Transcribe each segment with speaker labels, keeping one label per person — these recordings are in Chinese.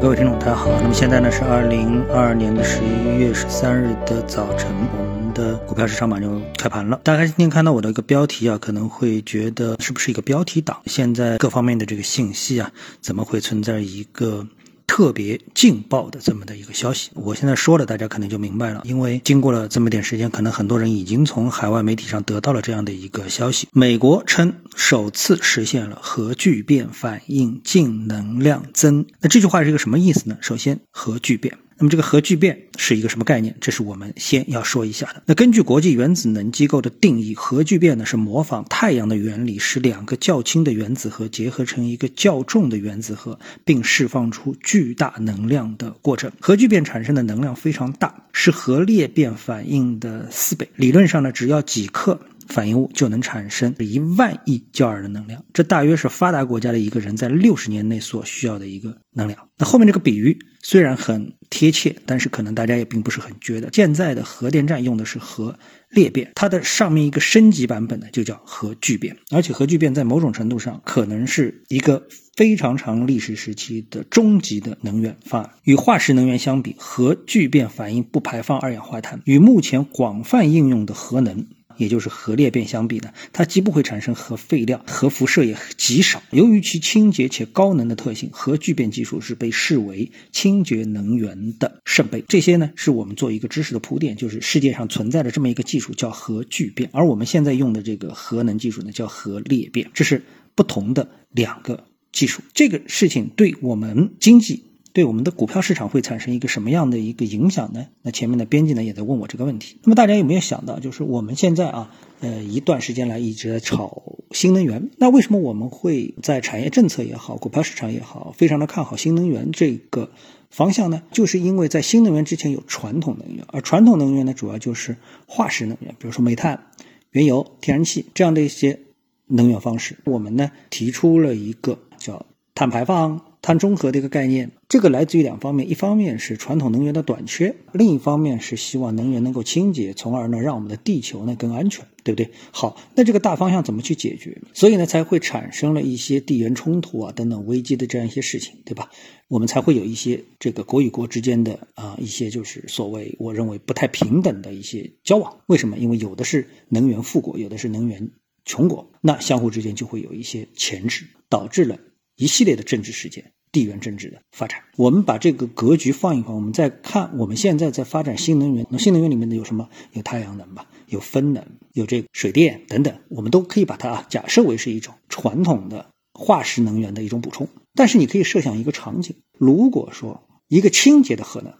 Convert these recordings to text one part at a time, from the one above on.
Speaker 1: 各位听众，大家好。那么现在呢是二零二二年的十一月十三日的早晨，我们的股票市场马上就开盘了。大家今天看到我的一个标题啊，可能会觉得是不是一个标题党？现在各方面的这个信息啊，怎么会存在一个？特别劲爆的这么的一个消息，我现在说了，大家可能就明白了。因为经过了这么点时间，可能很多人已经从海外媒体上得到了这样的一个消息：美国称首次实现了核聚变反应净能量增。那这句话是一个什么意思呢？首先，核聚变。那么这个核聚变是一个什么概念？这是我们先要说一下的。那根据国际原子能机构的定义，核聚变呢是模仿太阳的原理，使两个较轻的原子核结合成一个较重的原子核，并释放出巨大能量的过程。核聚变产生的能量非常大，是核裂变反应的四倍。理论上呢，只要几克。反应物就能产生一万亿焦耳的能量，这大约是发达国家的一个人在六十年内所需要的一个能量。那后面这个比喻虽然很贴切，但是可能大家也并不是很觉得。现在的核电站用的是核裂变，它的上面一个升级版本呢就叫核聚变，而且核聚变在某种程度上可能是一个非常长历史时期的终极的能源方案。与化石能源相比，核聚变反应不排放二氧化碳，与目前广泛应用的核能。也就是核裂变相比呢，它既不会产生核废料，核辐射也极少。由于其清洁且高能的特性，核聚变技术是被视为清洁能源的圣杯。这些呢，是我们做一个知识的铺垫，就是世界上存在的这么一个技术叫核聚变，而我们现在用的这个核能技术呢叫核裂变，这是不同的两个技术。这个事情对我们经济。对我们的股票市场会产生一个什么样的一个影响呢？那前面的编辑呢也在问我这个问题。那么大家有没有想到，就是我们现在啊，呃，一段时间来一直在炒新能源。那为什么我们会在产业政策也好，股票市场也好，非常的看好新能源这个方向呢？就是因为在新能源之前有传统能源，而传统能源呢，主要就是化石能源，比如说煤炭、原油、天然气这样的一些能源方式。我们呢提出了一个叫碳排放。碳中和的一个概念，这个来自于两方面，一方面是传统能源的短缺，另一方面是希望能源能够清洁，从而呢让我们的地球呢更安全，对不对？好，那这个大方向怎么去解决？所以呢才会产生了一些地缘冲突啊等等危机的这样一些事情，对吧？我们才会有一些这个国与国之间的啊一些就是所谓我认为不太平等的一些交往。为什么？因为有的是能源富国，有的是能源穷国，那相互之间就会有一些钳制，导致了。一系列的政治事件、地缘政治的发展，我们把这个格局放一放，我们再看我们现在在发展新能源。那新能源里面的有什么？有太阳能吧，有风能，有这个水电等等，我们都可以把它啊假设为是一种传统的化石能源的一种补充。但是你可以设想一个场景：如果说一个清洁的核能，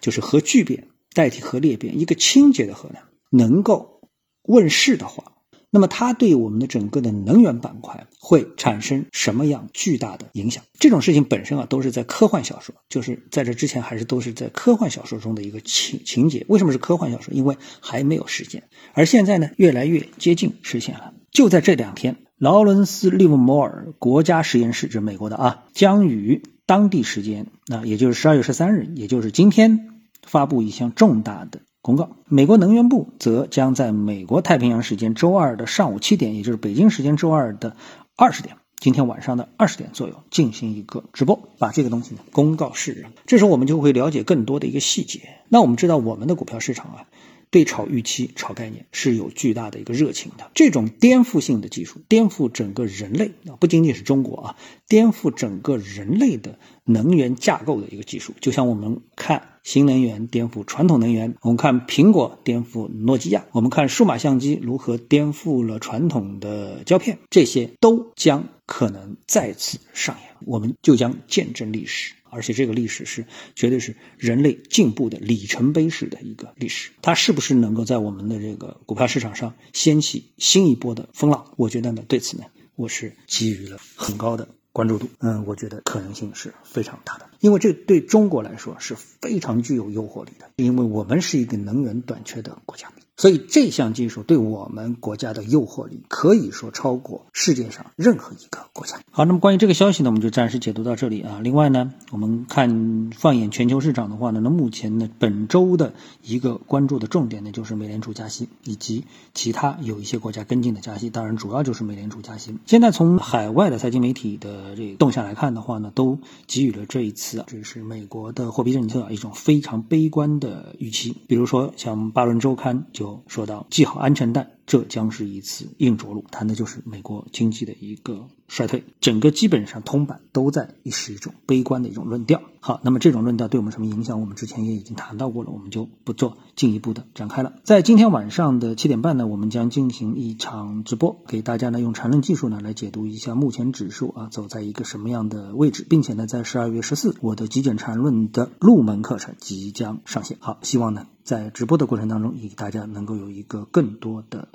Speaker 1: 就是核聚变代替核裂变，一个清洁的核能能够问世的话。那么它对我们的整个的能源板块会产生什么样巨大的影响？这种事情本身啊，都是在科幻小说，就是在这之前还是都是在科幻小说中的一个情情节。为什么是科幻小说？因为还没有实现，而现在呢，越来越接近实现了。就在这两天，劳伦斯利弗摩尔国家实验室，这美国的啊，将于当地时间，那也就是十二月十三日，也就是今天，发布一项重大的。公告，美国能源部则将在美国太平洋时间周二的上午七点，也就是北京时间周二的二十点，今天晚上的二十点左右进行一个直播，把这个东西呢公告世人。这时候我们就会了解更多的一个细节。那我们知道我们的股票市场啊。对炒预期、炒概念是有巨大的一个热情的。这种颠覆性的技术，颠覆整个人类啊，不仅仅是中国啊，颠覆整个人类的能源架构的一个技术。就像我们看新能源颠覆传统能源，我们看苹果颠覆诺基亚，我们看数码相机如何颠覆了传统的胶片，这些都将可能再次上演，我们就将见证历史。而且这个历史是绝对是人类进步的里程碑式的一个历史，它是不是能够在我们的这个股票市场上掀起新一波的风浪？我觉得呢，对此呢，我是给予了很高的关注度。嗯，我觉得可能性是非常大的，因为这对中国来说是非常具有诱惑力的，因为我们是一个能源短缺的国家。所以这项技术对我们国家的诱惑力可以说超过世界上任何一个国家。好，那么关于这个消息呢，我们就暂时解读到这里啊。另外呢，我们看放眼全球市场的话呢，那目前呢本周的一个关注的重点呢，就是美联储加息以及其他有一些国家跟进的加息，当然主要就是美联储加息。现在从海外的财经媒体的这个动向来看的话呢，都给予了这一次啊，这是美国的货币政策一种非常悲观的预期。比如说像《巴伦周刊》就说道，系好安全带，这将是一次硬着陆，谈的就是美国经济的一个。衰退，整个基本上通版都在是一种悲观的一种论调。好，那么这种论调对我们什么影响？我们之前也已经谈到过了，我们就不做进一步的展开了。在今天晚上的七点半呢，我们将进行一场直播，给大家呢用缠论技术呢来解读一下目前指数啊走在一个什么样的位置，并且呢在十二月十四，我的极简缠论的入门课程即将上线。好，希望呢在直播的过程当中，与大家能够有一个更多的